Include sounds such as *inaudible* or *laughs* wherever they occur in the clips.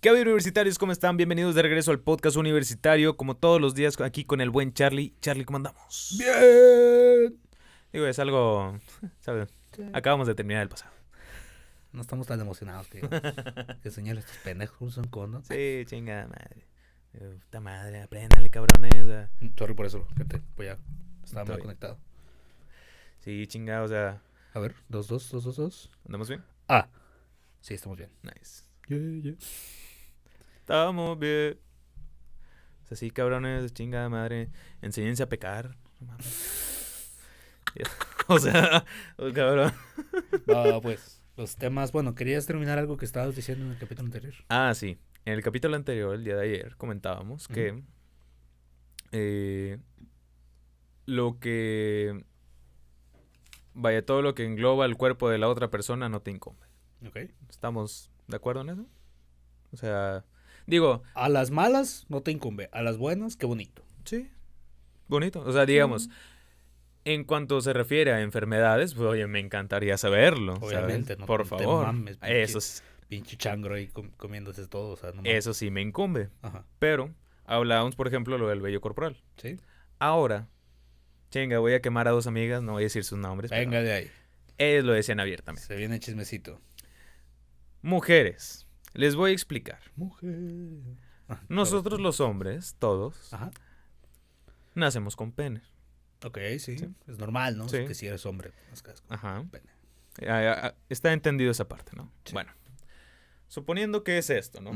¿Qué hay universitarios? ¿Cómo están? Bienvenidos de regreso al podcast universitario, como todos los días aquí con el buen Charlie. Charlie, ¿cómo andamos? Bien. Digo, es algo, ¿sabes? Acabamos de terminar el pasado. No estamos tan emocionados, tío. *laughs* que señales estos pendejos son condo. Sí, chingada madre. Eh, Puta madre, apréndanle, cabrones. ah. Sorry por eso, gente. Pues ya. Estaba Está mal bien. conectado. Sí, chingada, o sea, A ver, dos, dos, dos, dos, dos. ¿andamos bien? Ah. Sí, estamos bien. Nice. Estamos bien. O sea, sí, cabrones, chingada madre. Enséñense a pecar. No *laughs* o sea, oh, cabrón. Va, pues. Los temas. Bueno, querías terminar algo que estabas diciendo en el capítulo anterior. Ah, sí. En el capítulo anterior, el día de ayer, comentábamos que eh, lo que vaya, todo lo que engloba el cuerpo de la otra persona no te incumbe. Ok. ¿Estamos de acuerdo en eso? O sea, digo, A las malas no te incumbe. A las buenas, qué bonito. sí, bonito. O sea, digamos, en cuanto se refiere a enfermedades, pues oye, me encantaría saberlo. ¿sabes? Obviamente, no Por te favor. mames, pinche- eso, es- Pinche changro ahí com- comiéndose todo. O sea, no mames. eso sí me incumbe. Ajá. Pero hablábamos, por ejemplo, lo del vello corporal. Sí. Ahora, chinga, voy a quemar a dos amigas, no voy a decir sus nombres. pero Venga de ahí. Ellos lo decían abiertamente. Se viene chismecito. Mujeres, les voy a explicar. Mujer. Ah, Nosotros los hombres, todos, Ajá. nacemos con pene. Ok, sí. Sí. Es normal, ¿no? Sí. Que si eres hombre. nazcas con Ajá. pene. Ah, ah, Está entendido esa parte, ¿no? Sí. Bueno, suponiendo que es esto, ¿no?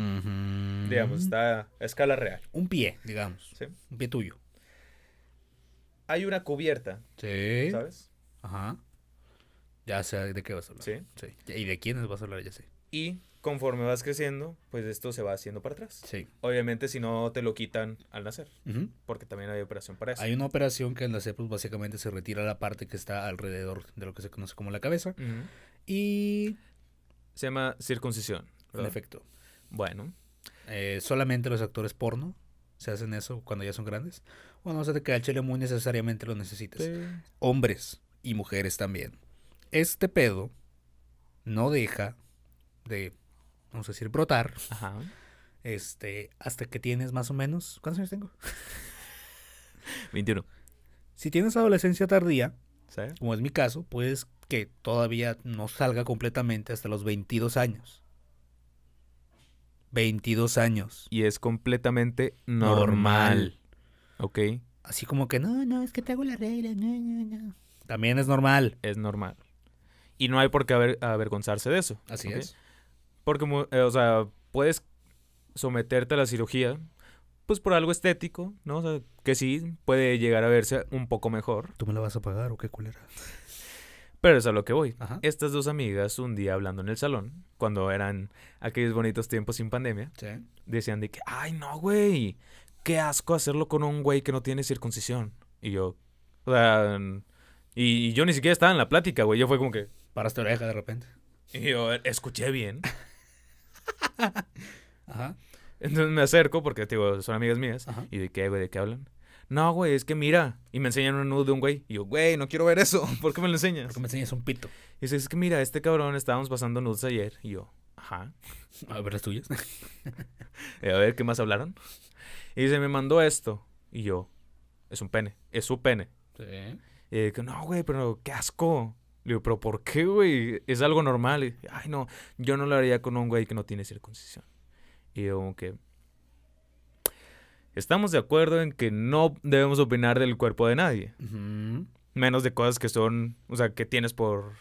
Digamos, está a escala real. Un pie, digamos. ¿sí? Un pie tuyo. Hay una cubierta, Sí. ¿sabes? Ajá. Ya sé de qué vas a hablar. Sí. Sí. ¿Y de quiénes vas a hablar? Ya sé. Y conforme vas creciendo, pues esto se va haciendo para atrás. Sí. Obviamente, si no te lo quitan al nacer, porque también hay operación para eso. Hay una operación que en la CEPUS básicamente se retira la parte que está alrededor de lo que se conoce como la cabeza. Y, Se llama circuncisión. en ¿verdad? efecto, Bueno, eh, solamente los actores porno se hacen eso cuando ya son grandes. Bueno, no sé de que al chile muy necesariamente lo necesites. hombres y mujeres también. Este pedo no deja de, vamos a decir, brotar, Ajá. este, hasta que tienes más o menos, ¿cuántos años tengo? *laughs* 21. Si tienes adolescencia tardía, como es mi caso, puedes que todavía no salga completamente hasta los 22 años. 22 años. Y es completamente normal. Normal. ¿Ok? Así como que, no, no, es que te hago la regla, no, no, no. También es normal. Es normal. Y no hay por qué aver- avergonzarse de eso. Así es. Porque, eh, o sea, puedes someterte a la cirugía, pues por algo estético, ¿no? O sea, que sí puede llegar a verse un poco mejor. ¿Tú me la vas a pagar o qué culera? Pero es a lo que voy. Ajá. Estas dos amigas, un día hablando en el salón, cuando eran aquellos bonitos tiempos sin pandemia, Sí. decían de que, ay, no, güey, qué asco hacerlo con un güey que no tiene circuncisión. Y yo, o sea, y, y yo ni siquiera estaba en la plática, güey. Yo fue como que, Paraste oreja de repente. y yo escuché bien. *laughs* Ajá. Entonces me acerco porque, digo, son amigas mías. Ajá. ¿Y de qué, güey? ¿De qué hablan? No, güey, es que mira. Y me enseñan un nudo de un güey. Y yo, güey, no quiero ver eso. *laughs* ¿Por qué me lo enseñas? Porque me enseñas un pito. Y dice, es que mira, este cabrón estábamos pasando nudes ayer. Y yo, ajá. A ver las tuyas. *laughs* Y a ver, ¿qué más hablaron? Y dice, me mandó esto. Y yo, es un pene. Es su pene. Sí. Y que, no, güey, pero qué asco. Le digo, pero ¿por qué, güey? Es algo normal. Y, Ay, no, yo no lo haría con un güey que no tiene circuncisión. Y yo, como que. Estamos de acuerdo en que no debemos opinar del cuerpo de nadie. Menos de cosas que son, o sea, que tienes por.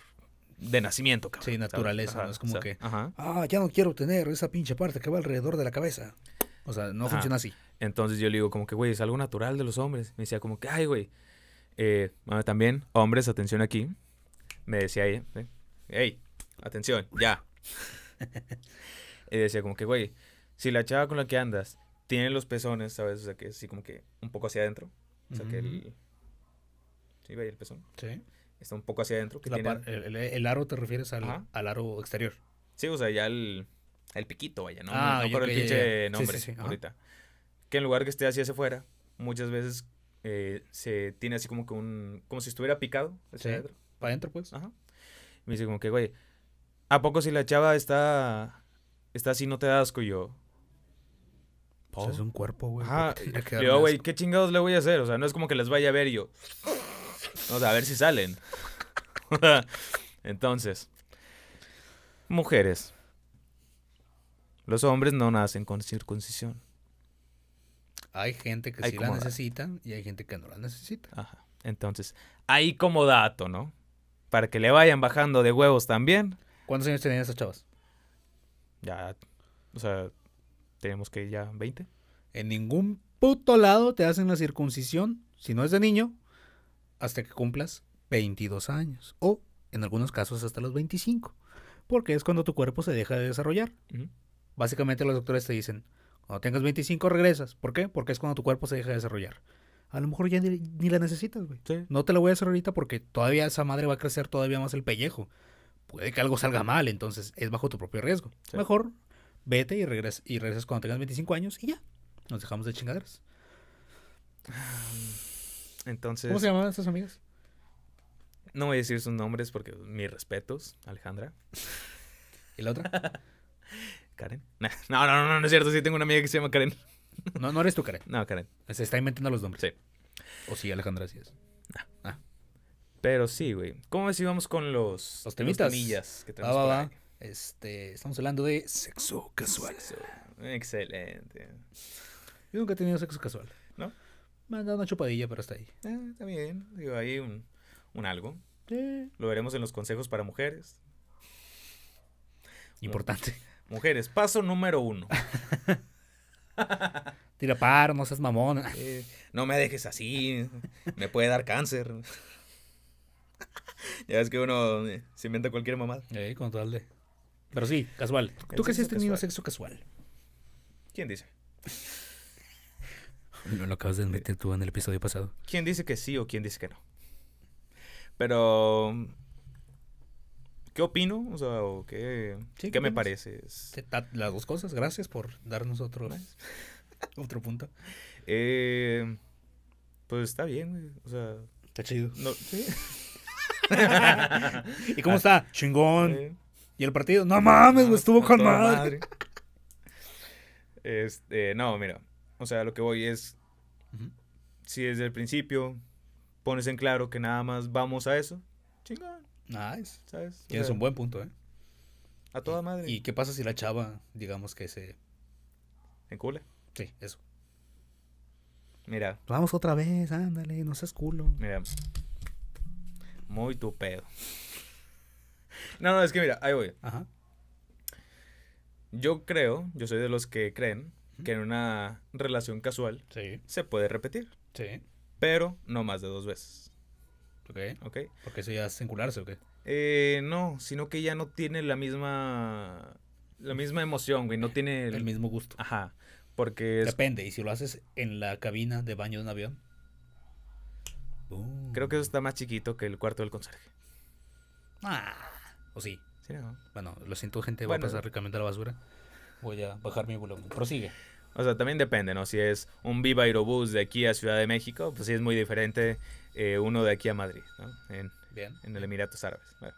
de nacimiento, cabrón. Sí, naturaleza, Ajá, ¿no? Es como o sea, que- Ajá. Ah, ya no quiero tener esa pinche parte que va alrededor de la cabeza. O sea, no Ajá. funciona así. Entonces yo le digo, como que, güey, es algo natural de los hombres. Me decía, como que, ay, güey. Eh, bueno, también, hombres, atención aquí. Me decía ¿eh? hey, atención, ya. *laughs* y decía, como que, güey, si la chava con la que andas tiene los pezones, ¿sabes? O sea, que así como que un poco hacia adentro. O sea, que el. Sí, güey, el pezón. Sí. Está un poco hacia adentro. Que La tiene- par- el, el- el aro te refieres al, al aro exterior. Sí, o sea, ya el, el piquito, vaya, ¿no? Ah, no ya, por el pinche. Sí, nombre sí, sí, ajá. ahorita. Que en lugar que esté hacia hacia afuera, muchas veces eh, se tiene así como que un... Como si estuviera picado hacia Sí. adentro. Para adentro, pues. Ajá. Me dice como que, güey, ¿a poco si la chava está... Está así, no te da asco? Y yo, Pues es un cuerpo, güey. Ajá. ¿por qué tendría que Y yo, güey? ¿qué chingados le voy a hacer? O sea, no es como que les vaya a ver y yo. O sea, a ver si salen. *laughs* Entonces, mujeres. Los hombres no nacen con circuncisión. Hay gente que Hay sí la necesita y hay gente que no la necesita. Ajá. Entonces, ahí como dato, ¿no? Para que le vayan bajando de huevos también. ¿Cuántos años tenían esas chavas? Ya, o sea, tenemos que ya 20. En ningún puto lado te hacen la circuncisión, si no es de niño, hasta que cumplas 22 años. O, en algunos casos, hasta los 25. Porque es cuando tu cuerpo se deja de desarrollar. Básicamente los doctores te dicen, cuando tengas 25 regresas. ¿Por qué? Porque es cuando tu cuerpo se deja de desarrollar. A lo mejor ya ni, ni la necesitas, güey. Sí. No te la voy a hacer ahorita porque todavía esa madre va a crecer todavía más el pellejo. Puede que algo salga mal, entonces es bajo tu propio riesgo. Sí. Mejor vete y regresas, y regresas cuando tengas 25 años y ya. Nos dejamos de chingaderas. *sighs* Entonces, ¿Cómo se llamaban estas amigas? no voy a decir sus nombres porque mis respetos, Alejandra. ¿Y la otra? *laughs* Karen. No, no, no, no, no es cierto. Sí tengo una amiga que se llama Karen. No, no eres tú, Karen. No, Karen. Se está inventando los nombres. Sí. O sí, Alejandra, así es. Pero sí, güey. ¿Cómo ves si vamos con los, Los temitas. temillas que Va, tenemos va, por va. ahí? Este, estamos hablando de sexo casual. Sexo. Excelente. Yo nunca he tenido sexo casual. ¿No? Me han dado una chupadilla, pero hasta ahí. Eh, está bien. Digo, ahí un, un algo. Sí. Lo veremos en los consejos para mujeres. Importante. Mujeres, paso número uno. *laughs* *laughs* Tira par, no seas mamón. Eh, no me dejes así. Me puede dar cáncer. *laughs* ya ves que uno eh, se inventa cualquier mamada. Eh, con tal de. Pero sí, casual. ¿Tú qué sí has tenido casual. sexo casual? ¿Quién dice? No lo acabas de admitir tú en el episodio pasado. ¿Quién dice que sí o quién dice que no? Pero... ¿Qué opino? O sea, o ¿qué, Sí, ¿qué ¿qué me parece? Las dos cosas, gracias por darnos otro, *laughs* otro punto. Eh, pues está bien, güey. O sea, Está chido. no, sí. *laughs* ¿Y cómo está? Chingón. Eh, ¿Y el partido? No mames, güey, estuvo con madre. Este, no, mira. O sea, lo que voy es. Si desde el principio pones en claro que nada más vamos a eso, chingón, Nice. ¿sabes? O Tienes sea, un buen punto, ¿eh? A toda madre. ¿Y qué pasa si la chava, digamos que se... En cula. Sí, eso. Mira, Vamos otra vez, ándale, no seas culo. mira. Muy tu pedo. No, no, es que mira, ahí voy. Ajá. Yo creo, yo soy de los que creen que en una relación casual Sí, se puede repetir, sí. pero no más de dos veces, Ok. ¿ok? Porque eso ya es encularse, ¿o qué? Eh, no, sino que ya no tiene la misma la misma emoción, güey, no tiene el, El mismo gusto. ajá, porque es- Depende, y si lo haces en la cabina de baño de un avión. Uh. creo que eso está más chiquito que el cuarto del conserje. Ah, o sí. Sí, ¿no? Bueno, lo siento, gente, Bueno. voy a pasar ricamente a la basura. Voy a bajar mi volumen. Prosigue. O sea, también depende, ¿no? Si es un Viva Aerobús de aquí a Ciudad de México, pues sí es muy diferente eh, uno de aquí a Madrid, ¿no? En, Bien. en el Emiratos Árabes. Bueno.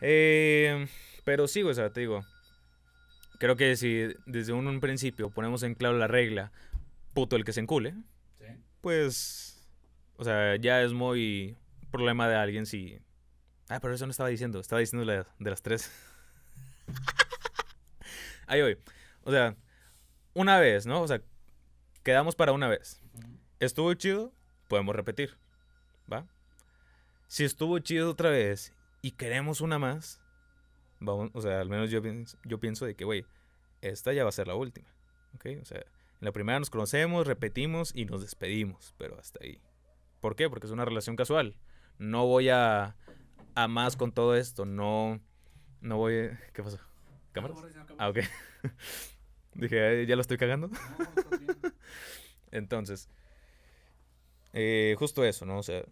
Eh, pero sí, o sea, te digo, creo que si desde un, un principio ponemos en claro la regla, puto el que se encule, Sí. pues, o sea, ya es muy problema de alguien si... Ah, pero eso no estaba diciendo, estaba diciendo la de las tres. *laughs* Ahí voy. O sea, una vez, ¿no? O sea, quedamos para una vez. Estuvo chido, podemos repetir, ¿va? Si estuvo chido otra vez y queremos una más, vamos, o sea, al menos yo pienso, yo pienso de que, güey, esta ya va a ser la última, ¿ok? O sea, en la primera nos conocemos, repetimos y nos despedimos, pero hasta ahí. ¿Por qué? Porque es una relación casual. No voy a, a más con todo esto, no, no voy... ¿Qué pasó? ¿Cámaras? Ah, ok. *laughs* Dije, "Ay, ¿ya lo estoy cagando? *laughs* Entonces, eh, justo eso, ¿no? O sea,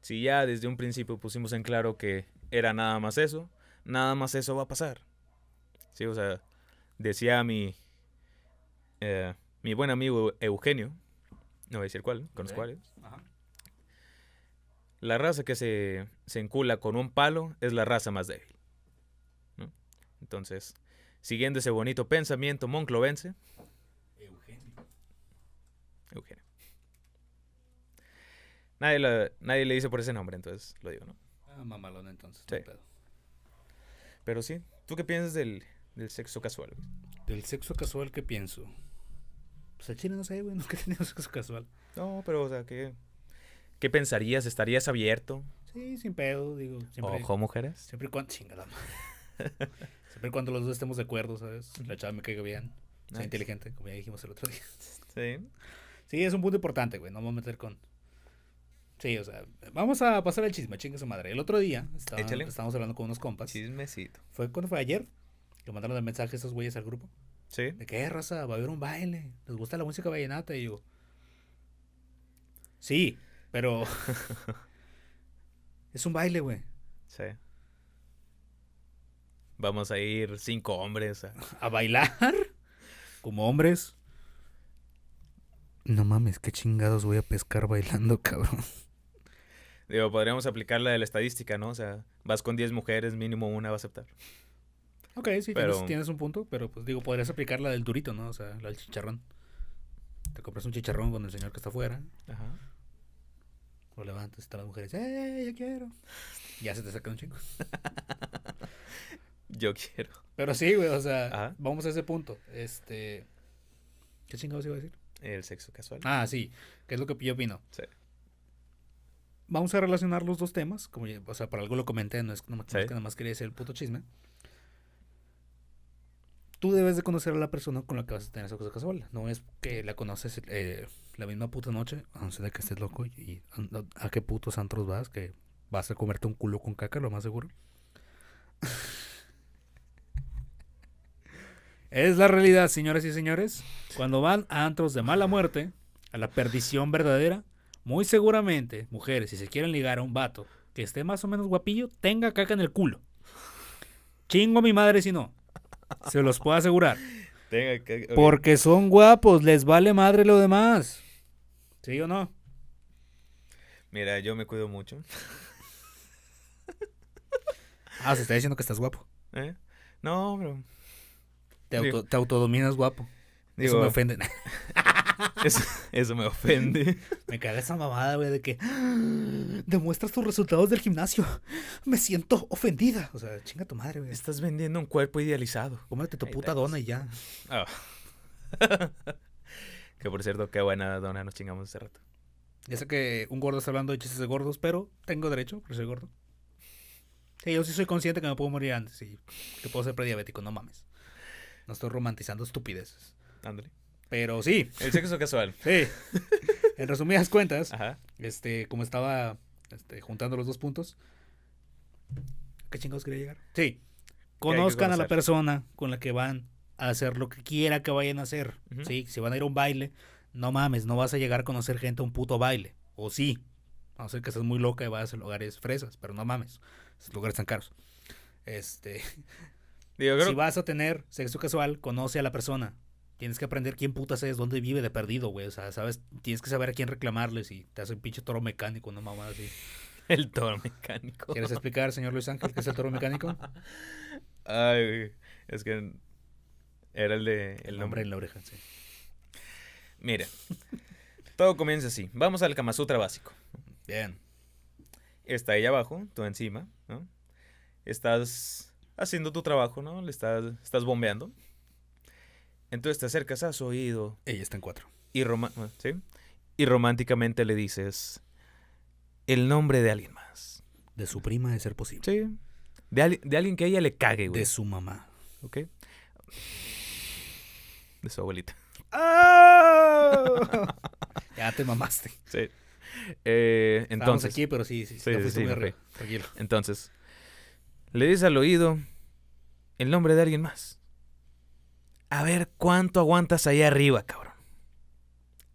si ya desde un principio pusimos en claro que era nada más eso, nada más eso va a pasar. Sí, o sea, decía mi, eh, mi buen amigo Eugenio, no voy a decir cuál, con los cuales, Ajá. la raza que se, se encula con un palo es la raza más débil. ¿no? Entonces, siguiendo ese bonito pensamiento monclovense, Eugenio. Eugenio. Nadie, le dice por ese nombre, entonces lo digo, ¿no? Ah, mamalón entonces. Sí. no pedo. Pero sí, ¿tú qué piensas del, del sexo casual? Del sexo casual, ¿qué pienso? Pues al chile no sé, güey, nunca he tenido sexo casual. No, pero, o sea, ¿qué, qué pensarías? ¿Estarías abierto? Sí, sin pedo, digo. Siempre, ¿Ojo, mujeres? siempre y cuando. Chingada. madre. *laughs* siempre cuando los dos estemos de acuerdo, ¿sabes? La chava me caiga bien. Sea Nice. inteligente, como ya dijimos el otro día. Sí. Sí, es un punto importante, güey. No me voy a meter con. Sí, o sea, vamos a pasar el chisme, chingue su madre. El otro día estaba- estábamos hablando con unos compas. Chismecito. ¿Fue cuando fue ayer? Que mandaron el mensaje esos güeyes al grupo. Sí. ¿De qué raza? Va a haber un baile. ¿Les gusta la música vallenata? Y yo. Sí, pero. *laughs* es un baile, güey. Sí. Vamos a ir cinco hombres a... *laughs* ¿A bailar? Como hombres. No mames, qué chingados voy a pescar bailando, cabrón. Digo, podríamos aplicar la de la estadística, ¿no? O sea, vas con 10 mujeres, mínimo una va a aceptar. Ok, sí, Pero- tienes, tienes un punto, pero pues digo, podrías aplicar la del durito, ¿no? O sea, la del chicharrón. Te compras un chicharrón con el señor que está afuera, Ajá. lo levantas y están las mujeres, ¡eh, yo quiero! Ya se te saca un chingo. *laughs* Yo quiero. Pero sí, güey, o sea, Ajá. vamos a ese punto. Este. ¿Qué chingados iba a decir? El sexo casual. Ah, sí, que es lo que yo opino. Sí. Vamos a relacionar los dos temas, como ya- o sea, por algo lo comenté, no es, no, no es Sí. que nada más quería decir el puto chisme. Tú debes de conocer a la persona con la que vas a tener cosa casual. No es que la conoces eh, la misma puta noche, a no ser de que estés loco y a, a qué putos antros vas, que vas a comerte un culo con caca, lo más seguro. Es la realidad, señoras y señores. Cuando van a antros de mala muerte, a la perdición verdadera, muy seguramente, mujeres, si se quieren ligar a un vato que esté más o menos guapillo, tenga caca en el culo. Chingo a mi madre si no. Se los puedo asegurar. Tenga. Porque son guapos, les vale madre lo demás. ¿Sí o no? Mira, yo me cuido mucho. Ah, se está diciendo que estás guapo. ¿eh? No, bro. Te, Digo- auto- te autodominas guapo. Eso me ofende. *laughs* eso, eso me ofende. me caga esa mamada, güey, de que "Ah, demuestras tus resultados del gimnasio. Me siento ofendida. O sea, chinga tu madre, güey. Estás vendiendo un cuerpo idealizado. Cómete tu Ahí puta dona y ya. Ah. *laughs* que por cierto, qué buena dona nos chingamos hace rato. Ya sé que un gordo está hablando de chistes de gordos, pero tengo derecho por ser gordo. Sí, yo sí soy consciente que me puedo morir antes y que puedo ser prediabético, no mames. No estoy romantizando estupideces. Ándale. Pero sí, El sexo casual. sí. *laughs* en resumidas cuentas, Ajá. este, como estaba este, juntando los dos puntos, ¿qué chingados quería llegar? Sí. Conozcan a la persona con la que van a hacer lo que quiera que vayan a hacer. Ujú. Sí, si van a ir a un baile, no mames, no vas a llegar a conocer gente a un puto baile. O sí. A no ser que estés muy loca y vayas a lugares fresas, pero no mames. Esos lugares tan caros. Este, Digo, creo si vas a tener sexo casual, conoce a la persona. Tienes que aprender quién putas es, dónde vive de perdido, güey. O sea, sabes, tienes que saber a quién reclamarle si te hace un pinche toro mecánico, no mamá así. *laughs* el toro mecánico. ¿Quieres explicar, señor Luis Ángel, qué es el toro mecánico? *laughs* Ay, es que era el de el El nombre nombre. en la oreja, sí. Mira, todo comienza así. Vamos al Kama Sutra básico. Bien. Está ahí abajo, tú encima, ¿no? Estás haciendo tu trabajo, ¿no? Le estás, estás bombeando. Entonces te acercas a su oído Ella está en cuatro. y, roma- ¿sí? y románticamente le dices el nombre de alguien más. De su prima, de ser posible. Sí. De, de alguien que a ella le cague, güey. De su mamá. ¿Ok? De su abuelita. *laughs* ya te mamaste. Sí. Eh, Entonces, entonces, aquí, pero sí, sí, sí, Sí, sí. Tranquilo. entonces, le dices al oído el nombre de alguien más. A ver cuánto aguantas ahí arriba, cabrón.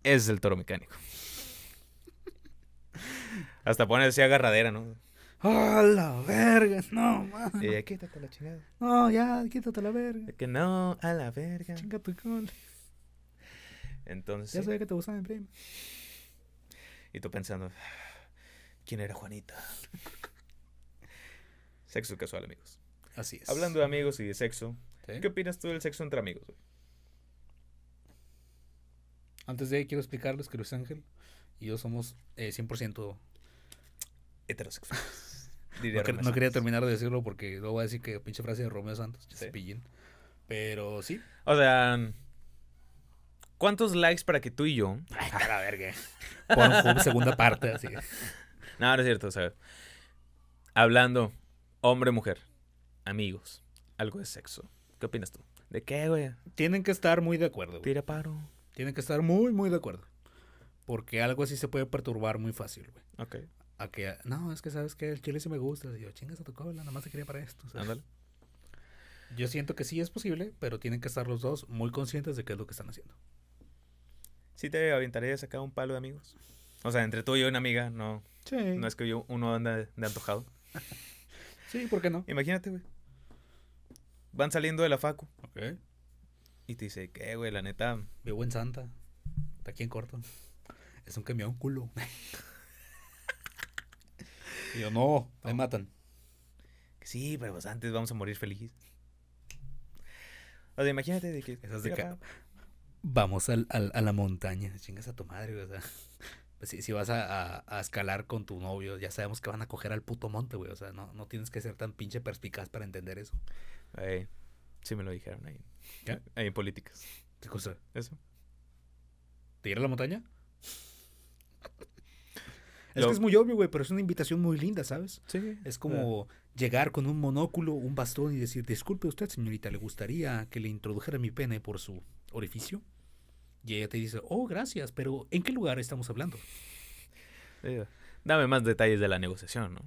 Ese es el toro mecánico. *laughs* Hasta pones así agarradera, ¿no? ¡Ah, la verga! No, man. Eh, quítate la chingada. No, ya, quítate la verga. Que no, a la verga. Chinga tu col. Entonces, Ya sabía que te gustaba mi prima. y tú pensando, ¿quién era Juanita? *laughs* Sexo casual, amigos. Así es. Hablando de amigos y de sexo, ¿Sí? ¿qué opinas tú del sexo entre amigos? güey? Antes de quiero explicarles que Luis Ángel y yo somos eh, 100% Heterosexuales. *laughs* No, quería terminar de decirlo porque luego voy a decir que pinche frase de Romeo Santos, Sí. cepillín. Pero sí. O sea, ¿cuántos likes para que tú y yo? *laughs* Ay, a la verga. *laughs* Pornhub, segunda parte, así. No, no es cierto, o sea, hablando hombre-mujer, amigos, algo de sexo. ¿Qué opinas tú? ¿De qué, güey? Tienen que estar muy de acuerdo. güey. Tira paro. Tienen que estar muy, muy de acuerdo. Porque algo así se puede perturbar muy fácil, güey. Ok, A que, no, es que sabes que el chile sí me gusta. Y yo, chingas a tu cola, nada más te quería para esto. sea. ándale. Yo siento que sí es posible, pero tienen que estar los dos muy conscientes de qué es lo que están haciendo. ¿Sí te aventarías acá un palo de amigos? O sea, entre tú y yo y una amiga, no, Sí. no es que yo, uno anda de, de antojado. *laughs* Sí, ¿por qué no? Imagínate, güey. Van saliendo de la facu Ok. y te dice, ¿qué, güey? La neta, Vivo en Santa. Está aquí en corto. Es un camión culo. *laughs* y yo, no, me matan. sí, pero pues antes vamos a morir felices. O sea, imagínate de que... Esas de que- paro. Vamos al, al- a la montaña. Chingas a tu madre, güey, o sea. Si, si vas a, a- a escalar con tu novio, ya sabemos que van a coger al puto monte, güey. O sea, no, no tienes que ser tan pinche perspicaz para entender eso. Ey, sí me lo dijeron ahí. ¿Qué? Ahí en políticas. ¿Qué cosa? Eso. ¿Te ir a la montaña? *laughs* Es Lo- que es muy obvio, güey, pero es una invitación muy linda, ¿sabes? Sí. Es como llegar con un monóculo, un bastón y decir, disculpe usted, señorita, ¿le gustaría que le introdujera mi pene por su orificio? Y ella te dice, oh, gracias, pero ¿en qué lugar estamos hablando? Dame más detalles de la negociación, ¿no?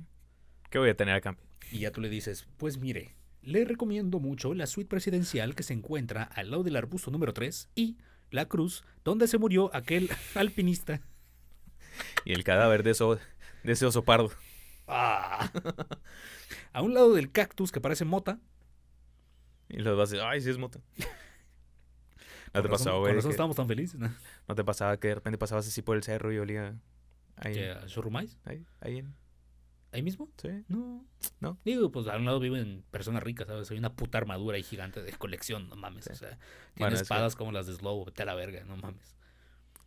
¿Qué voy a tener a cambio? Y ya tú le dices, pues mire, le recomiendo mucho la suite presidencial que se encuentra al lado del arbusto número 3 y la cruz donde se murió aquel *laughs* alpinista. Y el cadáver de, eso, de ese oso pardo. Ah. A un lado del cactus que parece mota. Y los vas a decir, ay, sí es mota. *laughs* ¿No te pasaba, güey? que- estamos tan felices. ¿no? ¿No te pasaba que de repente pasabas así por el cerro y olía ahí? ¿Que a? Ahí, ahí en... ¿Ahí mismo? Sí. No. ¿No? Digo, pues a un lado viven personas ricas, ¿sabes? Soy una puta armadura ahí gigante de colección, no mames. Sí. O sea, tiene Bueno, es que- espadas como las de Slow, vete a la verga, no mames.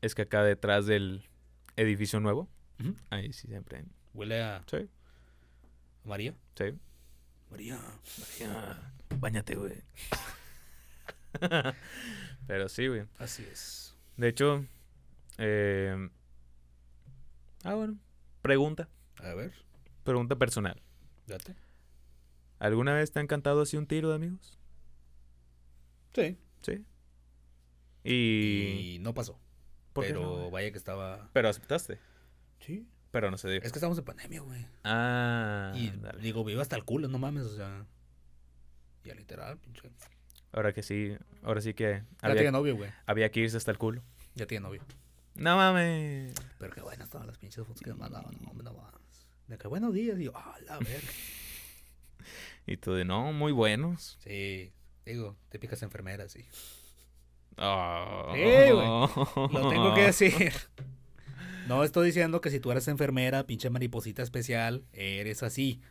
Es que acá detrás del edificio nuevo, ahí sí siempre... Huele a Sí, María. sí. María. Ya, Báñate, güey. *laughs* Pero sí, güey. Así es. De hecho, eh... Ah, bueno. Pregunta. A ver, Pregunta personal. date. ¿Alguna vez te ha encantado así un tiro de amigos? Sí. Sí. Y... Y no pasó. ¿por qué Pero no, vaya que estaba. Pero aceptaste. Sí. Pero no se dio. Es que estamos en pandemia, güey. Ah, y dale. digo, vivo hasta el culo, no mames, o sea. Ya literal, pinche. Ahora que sí, ahora sí que Ya tiene había, novio, güey. había que irse hasta el culo. Ya tiene novio. No mames. Pero qué buenas todas las pinches fotos que me mandaban, no, hombre, no mames. De que buenos días, y yo, ah, la verga. *laughs* Y tú de no, muy buenos. Sí, digo, típicas enfermeras, sí. Oh. Sí, güey. Lo tengo que decir. *laughs* No estoy diciendo que si tú eres enfermera, pinche mariposita especial, eres así.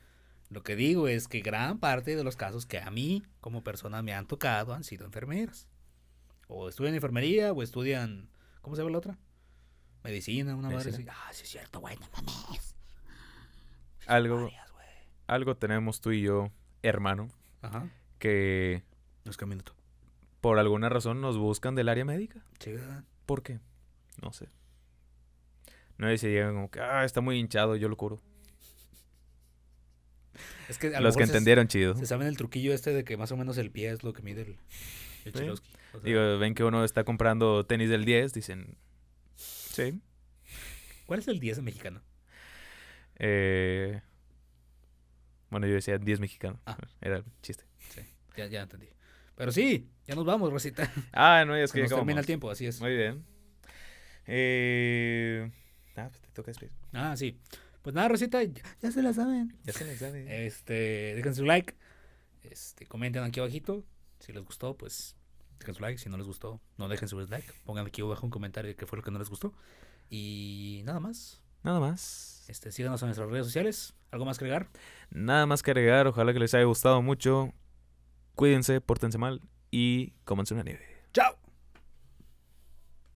Lo que digo es que gran parte de los casos que a mí, como persona, me han tocado han sido enfermeras. O estudian enfermería, o estudian. ¿Cómo se llama la otra? Medicina, una madre así. Ah, sí es cierto, güey, no mames. Algo, Varias, algo tenemos tú y yo, hermano, Ajá. que Es que un minuto. por alguna razón nos buscan del área médica. Sí, ¿verdad? ¿Por qué? No sé. No sé si llegan como que, ah, está muy hinchado, yo lo curo. Es que a lo Los que entendieron, chido. Se saben el truquillo este de que más o menos el pie es lo que mide el, el Sí. Chilowski. O sea, Digo, ven que uno está comprando tenis del 10, dicen, sí. ¿Cuál es el 10 mexicano? Eh, bueno, yo decía 10 mexicano. Ah. Era el chiste. Ya, ya entendí. Pero sí, ya nos vamos, Rosita. Ah, no, es que nos termina el tiempo, así es. Muy bien. Eh, ah, pues te toca despedir. Ah, sí. Pues nada, Rosita, ya, ya se la saben. Ya se les sabe. Este, dejen su like. Este, comenten aquí abajito. Si les gustó, pues dejen su like. Si no les gustó, no dejen su dislike. Pongan aquí abajo un comentario de qué fue lo que no les gustó. Y nada más. Nada más. Este, síganos en nuestras redes sociales. ¿Algo más que agregar? Nada más que agregar. Ojalá que les haya gustado mucho. Cuídense, pórtense mal y cómanse una nieve. ¡Chao!